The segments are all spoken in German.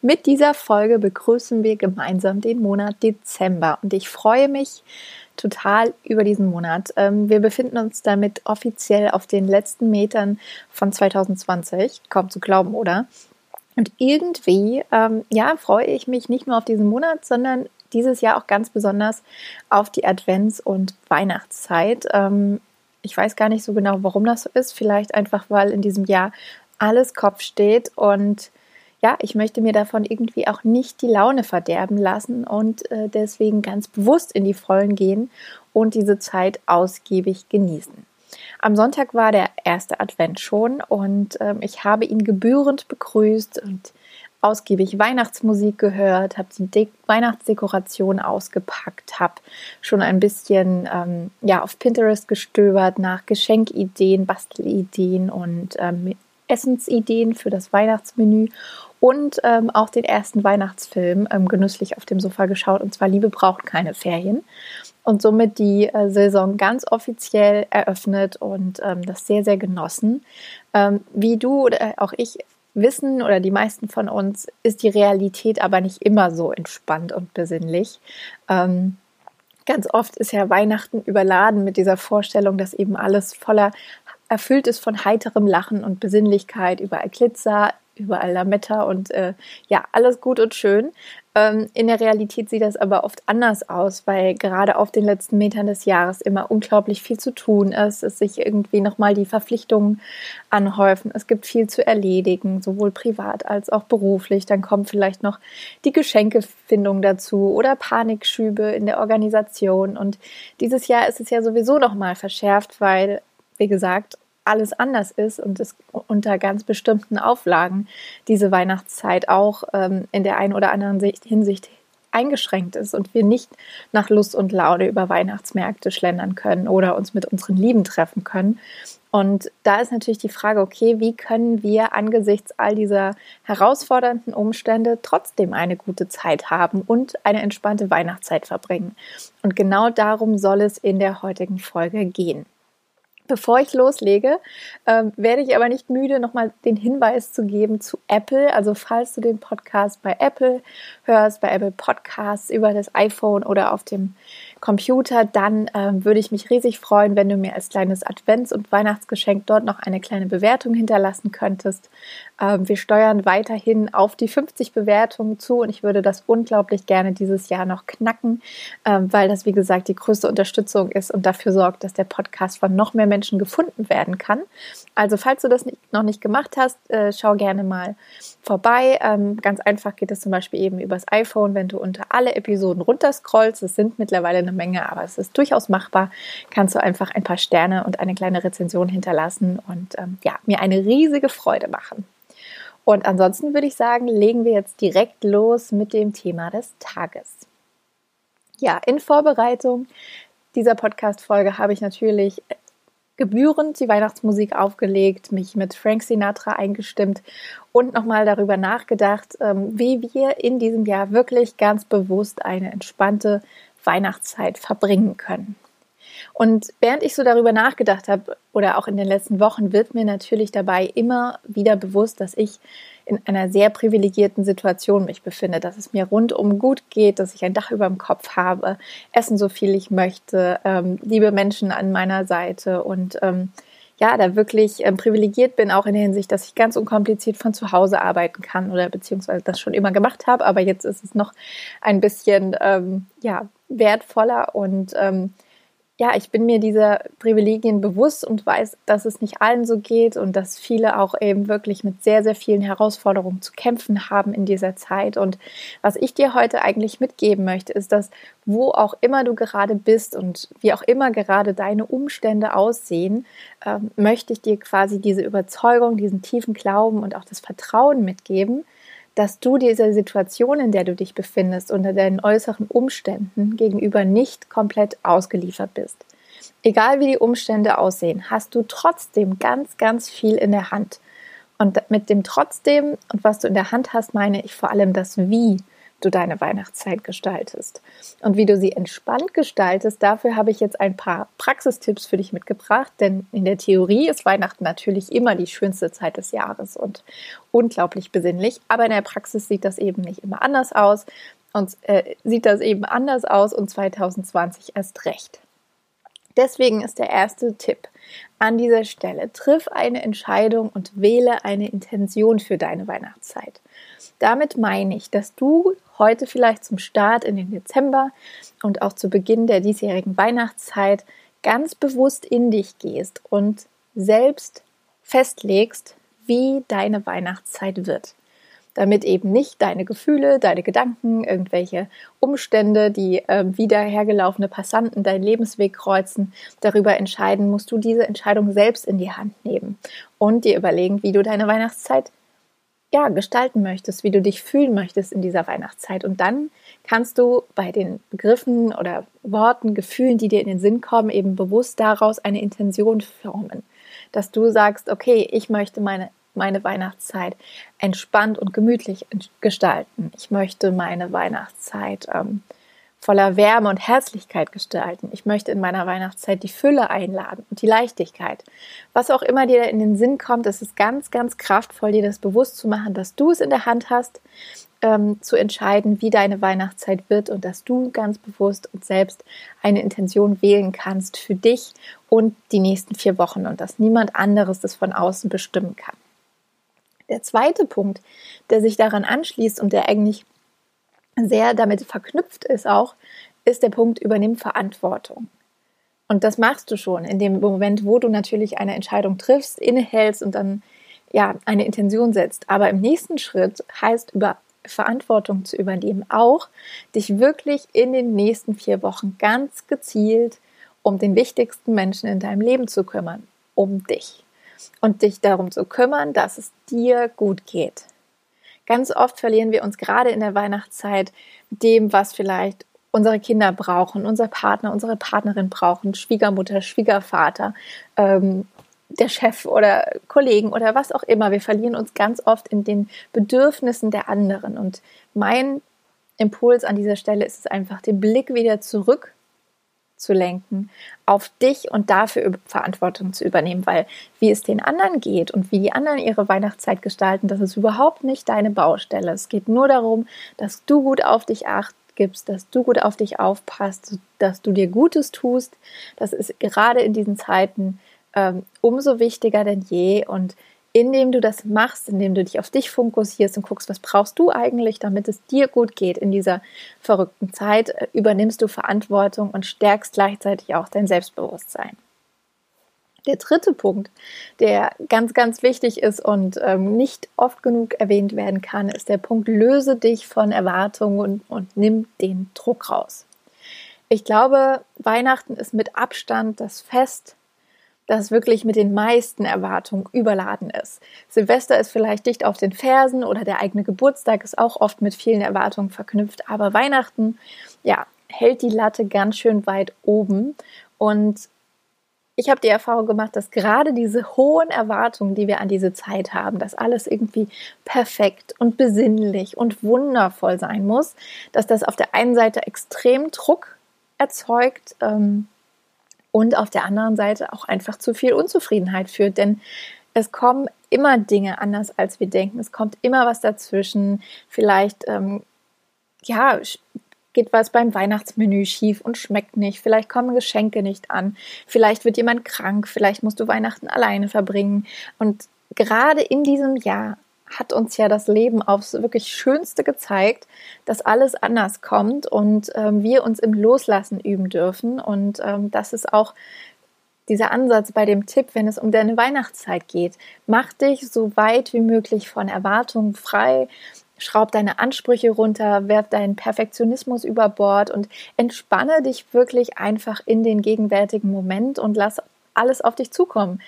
Mit dieser Folge begrüßen wir gemeinsam den Monat Dezember und ich freue mich total über diesen Monat. Ähm, wir befinden uns damit offiziell auf den letzten Metern von 2020, kaum zu glauben, oder? Und irgendwie, ähm, ja, freue ich mich nicht nur auf diesen Monat, sondern dieses Jahr auch ganz besonders auf die Advents- und Weihnachtszeit. Ähm, ich weiß gar nicht so genau, warum das so ist. Vielleicht einfach, weil in diesem Jahr alles Kopf steht und ja, ich möchte mir davon irgendwie auch nicht die Laune verderben lassen und äh, deswegen ganz bewusst in die Vollen gehen und diese Zeit ausgiebig genießen. Am Sonntag war der erste Advent schon und ähm, ich habe ihn gebührend begrüßt und ausgiebig Weihnachtsmusik gehört, habe die De Weihnachtsdekoration ausgepackt, habe schon ein bisschen ähm, ja, auf Pinterest gestöbert nach Geschenkideen, Bastelideen und ähm, Essensideen für das Weihnachtsmenü und ähm, auch den ersten Weihnachtsfilm ähm, genüsslich auf dem Sofa geschaut, und zwar Liebe braucht keine Ferien. Und somit die äh, Saison ganz offiziell eröffnet und ähm, das sehr, sehr genossen. Ähm, wie du oder auch ich wissen oder die meisten von uns, ist die Realität aber nicht immer so entspannt und besinnlich. Ähm, ganz oft ist ja Weihnachten überladen mit dieser Vorstellung, dass eben alles voller erfüllt ist von heiterem Lachen und Besinnlichkeit, überall Glitzer, überall Lametta und äh, ja, alles gut und schön. Ähm, in der Realität sieht das aber oft anders aus, weil gerade auf den letzten Metern des Jahres immer unglaublich viel zu tun ist, es sich irgendwie nochmal die Verpflichtungen anhäufen, es gibt viel zu erledigen, sowohl privat als auch beruflich. Dann kommt vielleicht noch die Geschenkefindung dazu oder Panikschübe in der Organisation. Und dieses Jahr ist es ja sowieso nochmal verschärft, weil, wie gesagt, alles anders ist und es unter ganz bestimmten Auflagen diese Weihnachtszeit auch ähm, in der einen oder anderen Hinsicht eingeschränkt ist und wir nicht nach Lust und Laune über Weihnachtsmärkte schlendern können oder uns mit unseren Lieben treffen können. Und da ist natürlich die Frage, okay, wie können wir angesichts all dieser herausfordernden Umstände trotzdem eine gute Zeit haben und eine entspannte Weihnachtszeit verbringen? Und genau darum soll es in der heutigen Folge gehen. Bevor ich loslege, äh, werde ich aber nicht müde, nochmal den Hinweis zu geben zu Apple. Also falls du den Podcast bei Apple hörst, bei Apple Podcasts über das iPhone oder auf dem Computer, dann ähm, würde ich mich riesig freuen, wenn du mir als kleines Advents- und Weihnachtsgeschenk dort noch eine kleine Bewertung hinterlassen könntest. Ähm, wir steuern weiterhin auf die 50 Bewertungen zu und ich würde das unglaublich gerne dieses Jahr noch knacken, ähm, weil das, wie gesagt, die größte Unterstützung ist und dafür sorgt, dass der Podcast von noch mehr Menschen gefunden werden kann. Also falls du das nicht, noch nicht gemacht hast, äh, schau gerne mal vorbei. Ähm, ganz einfach geht es zum Beispiel eben übers iPhone, wenn du unter alle Episoden runterscrollst. Es sind mittlerweile eine Menge, aber es ist durchaus machbar. Kannst du einfach ein paar Sterne und eine kleine Rezension hinterlassen und ähm, ja, mir eine riesige Freude machen. Und ansonsten würde ich sagen, legen wir jetzt direkt los mit dem Thema des Tages. Ja, in Vorbereitung dieser Podcast-Folge habe ich natürlich gebührend die Weihnachtsmusik aufgelegt, mich mit Frank Sinatra eingestimmt und nochmal darüber nachgedacht, ähm, wie wir in diesem Jahr wirklich ganz bewusst eine entspannte Weihnachtszeit verbringen können. Und während ich so darüber nachgedacht habe oder auch in den letzten Wochen, wird mir natürlich dabei immer wieder bewusst, dass ich in einer sehr privilegierten Situation mich befinde, dass es mir rundum gut geht, dass ich ein Dach über dem Kopf habe, essen so viel ich möchte, ähm, liebe Menschen an meiner Seite und ähm, ja, da wirklich ähm, privilegiert bin, auch in der Hinsicht, dass ich ganz unkompliziert von zu Hause arbeiten kann oder beziehungsweise das schon immer gemacht habe, aber jetzt ist es noch ein bisschen ähm, ja, wertvoller und ähm, ja, ich bin mir dieser Privilegien bewusst und weiß, dass es nicht allen so geht und dass viele auch eben wirklich mit sehr, sehr vielen Herausforderungen zu kämpfen haben in dieser Zeit. Und was ich dir heute eigentlich mitgeben möchte, ist, dass wo auch immer du gerade bist und wie auch immer gerade deine Umstände aussehen, äh, möchte ich dir quasi diese Überzeugung, diesen tiefen Glauben und auch das Vertrauen mitgeben, dass du dieser Situation, in der du dich befindest, unter deinen äußeren Umständen gegenüber nicht komplett ausgeliefert bist. Egal wie die Umstände aussehen, hast du trotzdem ganz, ganz viel in der Hand. Und mit dem trotzdem und was du in der Hand hast, meine ich vor allem das Wie du deine Weihnachtszeit gestaltest. Und wie du sie entspannt gestaltest, dafür habe ich jetzt ein paar Praxistipps für dich mitgebracht, denn in der Theorie ist Weihnachten natürlich immer die schönste Zeit des Jahres und unglaublich besinnlich, aber in der Praxis sieht das eben nicht immer anders aus und äh, sieht das eben anders aus und 2020 erst recht. Deswegen ist der erste Tipp an dieser Stelle, triff eine Entscheidung und wähle eine Intention für deine Weihnachtszeit. Damit meine ich, dass du heute vielleicht zum Start in den Dezember und auch zu Beginn der diesjährigen Weihnachtszeit ganz bewusst in dich gehst und selbst festlegst, wie deine Weihnachtszeit wird. Damit eben nicht deine Gefühle, deine Gedanken, irgendwelche Umstände, die äh, wieder hergelaufene Passanten deinen Lebensweg kreuzen, darüber entscheiden, musst du diese Entscheidung selbst in die Hand nehmen und dir überlegen, wie du deine Weihnachtszeit ja, gestalten möchtest, wie du dich fühlen möchtest in dieser Weihnachtszeit. Und dann kannst du bei den Begriffen oder Worten, Gefühlen, die dir in den Sinn kommen, eben bewusst daraus eine Intention formen. Dass du sagst, okay, ich möchte meine, meine Weihnachtszeit entspannt und gemütlich gestalten. Ich möchte meine Weihnachtszeit ähm, voller Wärme und Herzlichkeit gestalten. Ich möchte in meiner Weihnachtszeit die Fülle einladen und die Leichtigkeit. Was auch immer dir in den Sinn kommt, es ist ganz, ganz kraftvoll, dir das bewusst zu machen, dass du es in der Hand hast, ähm, zu entscheiden, wie deine Weihnachtszeit wird und dass du ganz bewusst und selbst eine Intention wählen kannst für dich und die nächsten vier Wochen und dass niemand anderes das von außen bestimmen kann. Der zweite Punkt, der sich daran anschließt und der eigentlich sehr damit verknüpft ist auch, ist der Punkt übernimm Verantwortung. Und das machst du schon in dem Moment, wo du natürlich eine Entscheidung triffst, innehältst und dann ja eine Intention setzt. Aber im nächsten Schritt heißt über Verantwortung zu übernehmen auch, dich wirklich in den nächsten vier Wochen ganz gezielt um den wichtigsten Menschen in deinem Leben zu kümmern, um dich. Und dich darum zu kümmern, dass es dir gut geht. Ganz oft verlieren wir uns gerade in der Weihnachtszeit dem, was vielleicht unsere Kinder brauchen, unser Partner, unsere Partnerin brauchen, Schwiegermutter, Schwiegervater, ähm, der Chef oder Kollegen oder was auch immer. Wir verlieren uns ganz oft in den Bedürfnissen der anderen. Und mein Impuls an dieser Stelle ist es einfach, den Blick wieder zurück zu lenken, auf dich und dafür Verantwortung zu übernehmen, weil wie es den anderen geht und wie die anderen ihre Weihnachtszeit gestalten, das ist überhaupt nicht deine Baustelle. Es geht nur darum, dass du gut auf dich acht gibst, dass du gut auf dich aufpasst, dass du dir Gutes tust. Das ist gerade in diesen Zeiten ähm, umso wichtiger denn je und indem du das machst, indem du dich auf dich fokussierst und guckst, was brauchst du eigentlich, damit es dir gut geht in dieser verrückten Zeit, äh, übernimmst du Verantwortung und stärkst gleichzeitig auch dein Selbstbewusstsein. Der dritte Punkt, der ganz, ganz wichtig ist und ähm, nicht oft genug erwähnt werden kann, ist der Punkt, löse dich von Erwartungen und, und nimm den Druck raus. Ich glaube, Weihnachten ist mit Abstand das Fest, das wirklich mit den meisten Erwartungen überladen ist. Silvester ist vielleicht dicht auf den Fersen oder der eigene Geburtstag ist auch oft mit vielen Erwartungen verknüpft, aber Weihnachten, ja, hält die Latte ganz schön weit oben und ich habe die Erfahrung gemacht, dass gerade diese hohen Erwartungen, die wir an diese Zeit haben, dass alles irgendwie perfekt und besinnlich und wundervoll sein muss, dass das auf der einen Seite extrem Druck erzeugt, ähm, und auf der anderen Seite auch einfach zu viel Unzufriedenheit führt. Denn es kommen immer Dinge anders, als wir denken. Es kommt immer was dazwischen. Vielleicht, ähm, ja, geht was beim Weihnachtsmenü schief und schmeckt nicht. Vielleicht kommen Geschenke nicht an. Vielleicht wird jemand krank. Vielleicht musst du Weihnachten alleine verbringen. Und gerade in diesem Jahr hat uns ja das Leben aufs wirklich Schönste gezeigt, dass alles anders kommt und ähm, wir uns im Loslassen üben dürfen. Und ähm, das ist auch dieser Ansatz bei dem Tipp, wenn es um deine Weihnachtszeit geht. Mach dich so weit wie möglich von Erwartungen frei. Schraub deine Ansprüche runter, werf deinen Perfektionismus über Bord und entspanne dich wirklich einfach in den gegenwärtigen Moment und lass alles auf dich zukommen.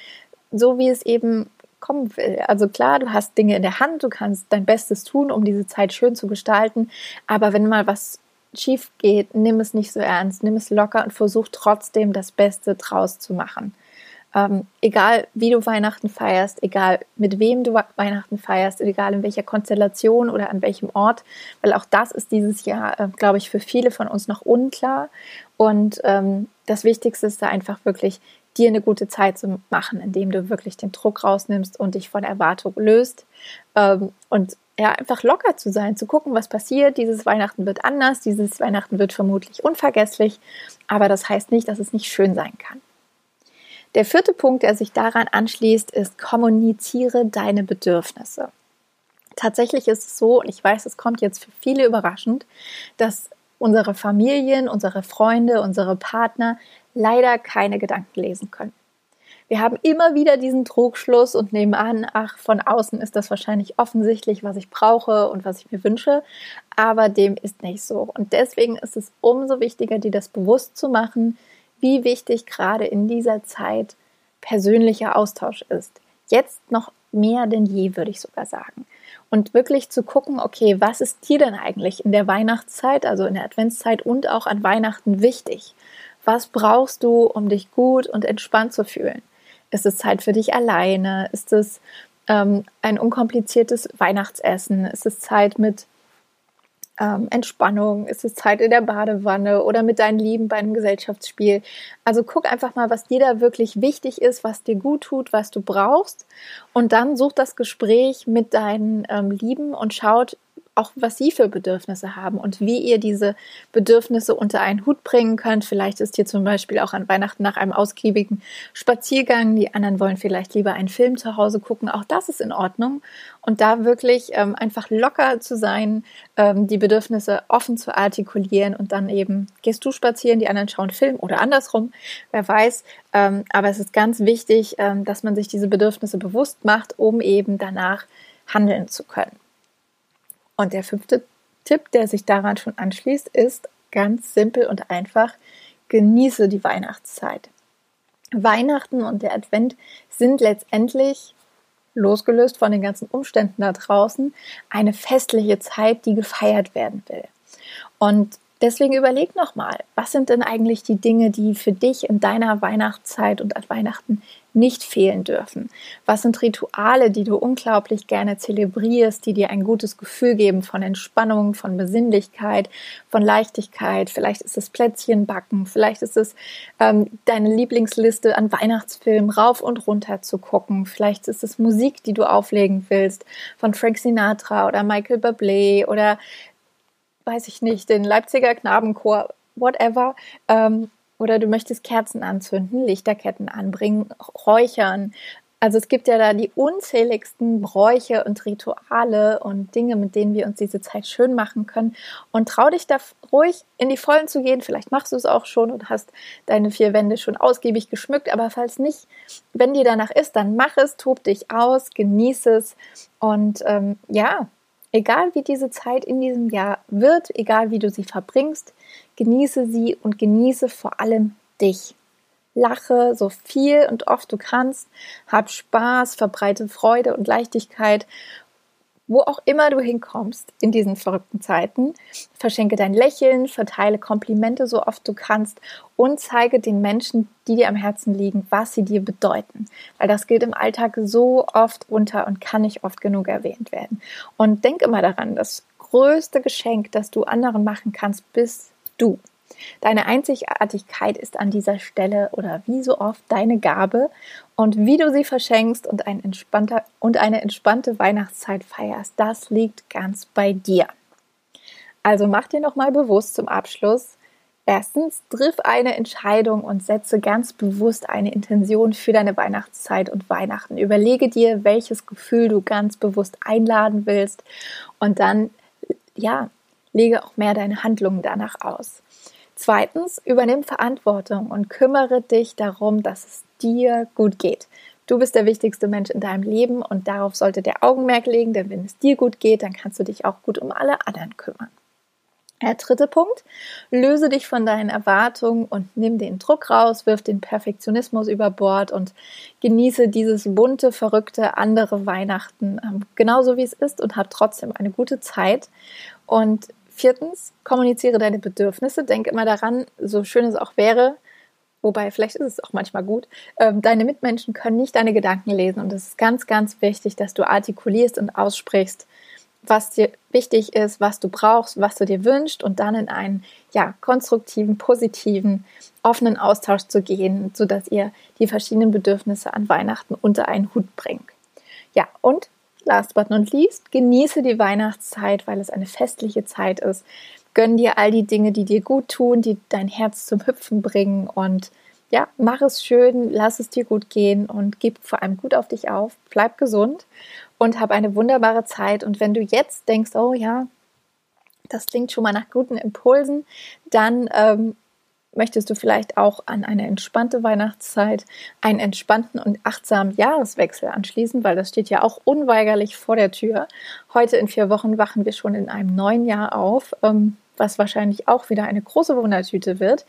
So wie es eben kommen will. Also klar, du hast Dinge in der Hand, du kannst dein Bestes tun, um diese Zeit schön zu gestalten, aber wenn mal was schief geht, nimm es nicht so ernst, nimm es locker und versuch trotzdem das Beste draus zu machen. Ähm, egal wie du Weihnachten feierst, egal mit wem du Weihnachten feierst, egal in welcher Konstellation oder an welchem Ort, weil auch das ist dieses Jahr, äh, glaube ich, für viele von uns noch unklar. Und ähm, das Wichtigste ist da einfach wirklich, dir eine gute Zeit zu machen, indem du wirklich den Druck rausnimmst und dich von Erwartung löst. Ähm, und ja, einfach locker zu sein, zu gucken, was passiert. Dieses Weihnachten wird anders, dieses Weihnachten wird vermutlich unvergesslich, aber das heißt nicht, dass es nicht schön sein kann. Der vierte Punkt, der sich daran anschließt, ist kommuniziere deine Bedürfnisse. Tatsächlich ist es so, und ich weiß, es kommt jetzt für viele überraschend, dass unsere Familien, unsere Freunde, unsere Partner leider keine Gedanken lesen können. Wir haben immer wieder diesen Trugschluss und nehmen an, ach, von außen ist das wahrscheinlich offensichtlich, was ich brauche und was ich mir wünsche, aber dem ist nicht so. Und deswegen ist es umso wichtiger, dir das bewusst zu machen, wie wichtig gerade in dieser Zeit persönlicher Austausch ist. Jetzt noch mehr denn je, würde ich sogar sagen. Und wirklich zu gucken, okay, was ist dir denn eigentlich in der Weihnachtszeit, also in der Adventszeit und auch an Weihnachten wichtig? Was brauchst du, um dich gut und entspannt zu fühlen? Ist es Zeit für dich alleine? Ist es ähm, ein unkompliziertes Weihnachtsessen? Ist es Zeit mit ähm, Entspannung? Ist es Zeit in der Badewanne oder mit deinen Lieben bei einem Gesellschaftsspiel? Also guck einfach mal, was dir da wirklich wichtig ist, was dir gut tut, was du brauchst. Und dann such das Gespräch mit deinen ähm, Lieben und schaut, auch was sie für Bedürfnisse haben und wie ihr diese Bedürfnisse unter einen Hut bringen könnt. Vielleicht ist hier zum Beispiel auch an Weihnachten nach einem ausgiebigen Spaziergang. Die anderen wollen vielleicht lieber einen Film zu Hause gucken. Auch das ist in Ordnung. Und da wirklich ähm, einfach locker zu sein, ähm, die Bedürfnisse offen zu artikulieren und dann eben gehst du spazieren, die anderen schauen Film oder andersrum, wer weiß. Ähm, aber es ist ganz wichtig, ähm, dass man sich diese Bedürfnisse bewusst macht, um eben danach handeln zu können. Und der fünfte Tipp, der sich daran schon anschließt, ist ganz simpel und einfach, genieße die Weihnachtszeit. Weihnachten und der Advent sind letztendlich, losgelöst von den ganzen Umständen da draußen, eine festliche Zeit, die gefeiert werden will. Und Deswegen überleg nochmal, was sind denn eigentlich die Dinge, die für dich in deiner Weihnachtszeit und an Weihnachten nicht fehlen dürfen? Was sind Rituale, die du unglaublich gerne zelebrierst, die dir ein gutes Gefühl geben von Entspannung, von Besinnlichkeit, von Leichtigkeit? Vielleicht ist es Plätzchen backen, vielleicht ist es ähm, deine Lieblingsliste an Weihnachtsfilmen rauf und runter zu gucken, vielleicht ist es Musik, die du auflegen willst von Frank Sinatra oder Michael Bublé oder weiß ich nicht, den Leipziger Knabenchor, whatever. Ähm, oder du möchtest Kerzen anzünden, Lichterketten anbringen, räuchern. Also es gibt ja da die unzähligsten Bräuche und Rituale und Dinge, mit denen wir uns diese Zeit schön machen können. Und trau dich da ruhig in die Vollen zu gehen. Vielleicht machst du es auch schon und hast deine vier Wände schon ausgiebig geschmückt. Aber falls nicht, wenn dir danach ist, dann mach es, tob dich aus, genieße es. Und ähm, ja, Egal wie diese Zeit in diesem Jahr wird, egal wie du sie verbringst, genieße sie und genieße vor allem dich. Lache so viel und oft du kannst, hab Spaß, verbreite Freude und Leichtigkeit wo auch immer du hinkommst in diesen verrückten Zeiten, verschenke dein Lächeln, verteile Komplimente so oft du kannst und zeige den Menschen, die dir am Herzen liegen, was sie dir bedeuten. Weil das geht im Alltag so oft unter und kann nicht oft genug erwähnt werden. Und denk immer daran, das größte Geschenk, das du anderen machen kannst, bist du. Deine Einzigartigkeit ist an dieser Stelle oder wie so oft deine Gabe und wie du sie verschenkst und, ein entspannter, und eine entspannte Weihnachtszeit feierst, das liegt ganz bei dir. Also mach dir nochmal bewusst zum Abschluss, Erstens, triff eine Entscheidung und setze ganz bewusst eine Intention für deine Weihnachtszeit und Weihnachten. Überlege dir, welches Gefühl du ganz bewusst einladen willst und dann, ja, lege auch mehr deine Handlungen danach aus. Zweitens, übernimm Verantwortung und kümmere dich darum, dass es dir gut geht. Du bist der wichtigste Mensch in deinem Leben und darauf sollte der Augenmerk legen, denn wenn es dir gut geht, dann kannst du dich auch gut um alle anderen kümmern. Der dritte Punkt, löse dich von deinen Erwartungen und nimm den Druck raus, wirf den Perfektionismus über Bord und genieße dieses bunte, verrückte, andere Weihnachten ähm, genauso wie es ist und hab trotzdem eine gute Zeit. Und viertens, kommuniziere deine Bedürfnisse. Denk immer daran, so schön es auch wäre, wobei vielleicht ist es auch manchmal gut, ähm, deine Mitmenschen können nicht deine Gedanken lesen und es ist ganz, ganz wichtig, dass du artikulierst und aussprichst, was dir wichtig ist, was du brauchst, was du dir wünschst und dann in einen ja, konstruktiven, positiven, offenen Austausch zu gehen, sodass ihr die verschiedenen Bedürfnisse an Weihnachten unter einen Hut bringt. Ja, und last but not least, genieße die Weihnachtszeit, weil es eine festliche Zeit ist. Gönn dir all die Dinge, die dir gut tun, die dein Herz zum Hüpfen bringen und ja, mach es schön, lass es dir gut gehen und gib vor allem gut auf dich auf. Bleib gesund und hab eine wunderbare Zeit. Und wenn du jetzt denkst, oh ja, das klingt schon mal nach guten Impulsen, dann ähm, möchtest du vielleicht auch an eine entspannte Weihnachtszeit einen entspannten und achtsamen Jahreswechsel anschließen, weil das steht ja auch unweigerlich vor der Tür. Heute in vier Wochen wachen wir schon in einem neuen Jahr auf, ähm, was wahrscheinlich auch wieder eine große Wundertüte wird.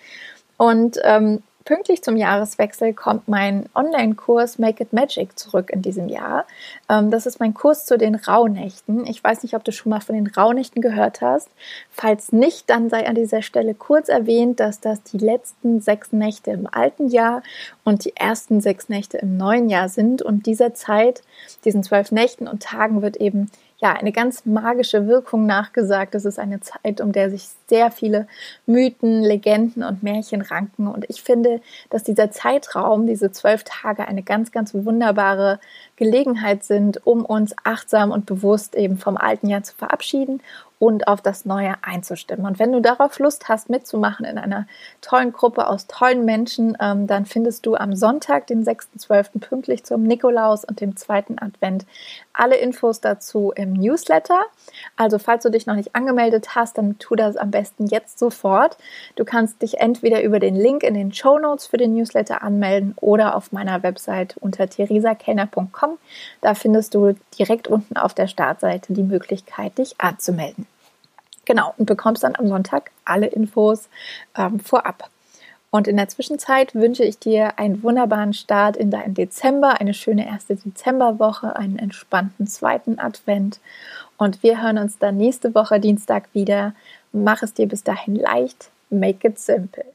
Und ähm, Pünktlich zum Jahreswechsel kommt mein Online-Kurs Make It Magic zurück in diesem Jahr. Ähm, das ist mein Kurs zu den Rauhnächten. Ich weiß nicht, ob du schon mal von den Rauhnächten gehört hast. Falls nicht, dann sei an dieser Stelle kurz erwähnt, dass das die letzten sechs Nächte im alten Jahr und die ersten sechs Nächte im neuen Jahr sind. Und dieser Zeit, diesen zwölf Nächten und Tagen wird eben ja, eine ganz magische Wirkung nachgesagt. Es ist eine Zeit, um der sich sehr viele Mythen, Legenden und Märchen ranken. Und ich finde, dass dieser Zeitraum, diese zwölf Tage, eine ganz, ganz wunderbare Gelegenheit sind, um uns achtsam und bewusst eben vom alten Jahr zu verabschieden und auf das Neue einzustimmen. Und wenn du darauf Lust hast, mitzumachen in einer tollen Gruppe aus tollen Menschen, ähm, dann findest du am Sonntag, den 6.12. pünktlich zum Nikolaus und dem zweiten Advent alle Infos dazu im Newsletter. Also falls du dich noch nicht angemeldet hast, dann tu das am besten jetzt sofort. Du kannst dich entweder über den Link in den Show Notes für den Newsletter anmelden oder auf meiner Website unter theresakellner.com. Da findest du direkt unten auf der Startseite die Möglichkeit, dich anzumelden. Genau, und bekommst dann am Sonntag alle Infos ähm, vorab. Und in der Zwischenzeit wünsche ich dir einen wunderbaren Start in deinen Dezember, eine schöne erste Dezemberwoche, einen entspannten zweiten Advent. Und wir hören uns dann nächste Woche Dienstag wieder. Mach es dir bis dahin leicht. Make it simple.